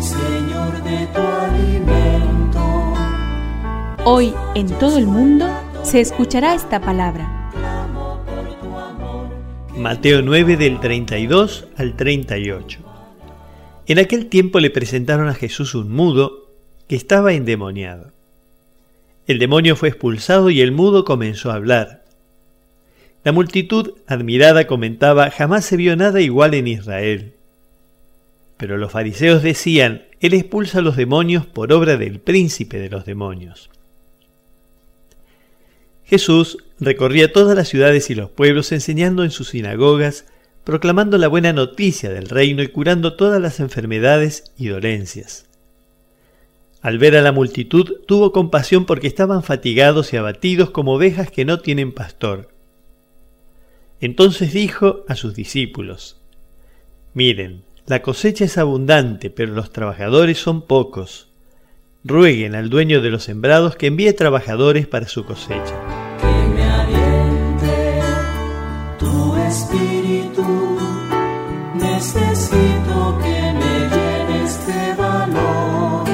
Señor, de tu alimento. Hoy en todo el mundo se escuchará esta palabra. Mateo 9 del 32 al 38. En aquel tiempo le presentaron a Jesús un mudo que estaba endemoniado. El demonio fue expulsado y el mudo comenzó a hablar. La multitud, admirada, comentaba, jamás se vio nada igual en Israel. Pero los fariseos decían, Él expulsa a los demonios por obra del príncipe de los demonios. Jesús recorría todas las ciudades y los pueblos enseñando en sus sinagogas, proclamando la buena noticia del reino y curando todas las enfermedades y dolencias. Al ver a la multitud tuvo compasión porque estaban fatigados y abatidos como ovejas que no tienen pastor. Entonces dijo a sus discípulos, Miren, la cosecha es abundante, pero los trabajadores son pocos. Rueguen al dueño de los sembrados que envíe trabajadores para su cosecha. Que me aliente tu espíritu. Necesito que me llenes de valor.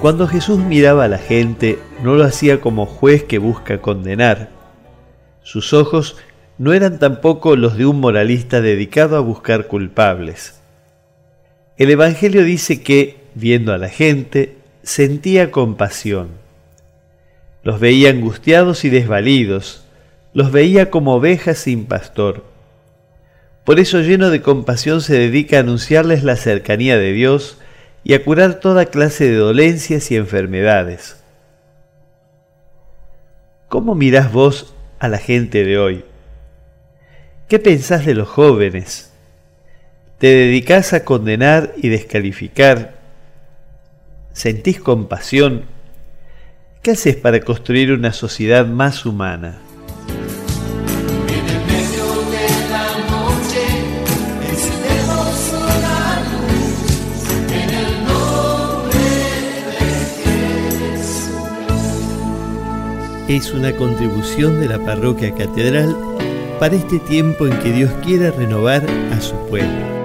Cuando Jesús miraba a la gente, no lo hacía como juez que busca condenar. Sus ojos no eran tampoco los de un moralista dedicado a buscar culpables. El Evangelio dice que, viendo a la gente, sentía compasión. Los veía angustiados y desvalidos, los veía como ovejas sin pastor. Por eso lleno de compasión se dedica a anunciarles la cercanía de Dios y a curar toda clase de dolencias y enfermedades. ¿Cómo mirás vos a la gente de hoy? ¿Qué pensás de los jóvenes? ¿Te dedicás a condenar y descalificar? ¿Sentís compasión? ¿Qué haces para construir una sociedad más humana? Es una contribución de la Parroquia Catedral para este tiempo en que Dios quiera renovar a su pueblo.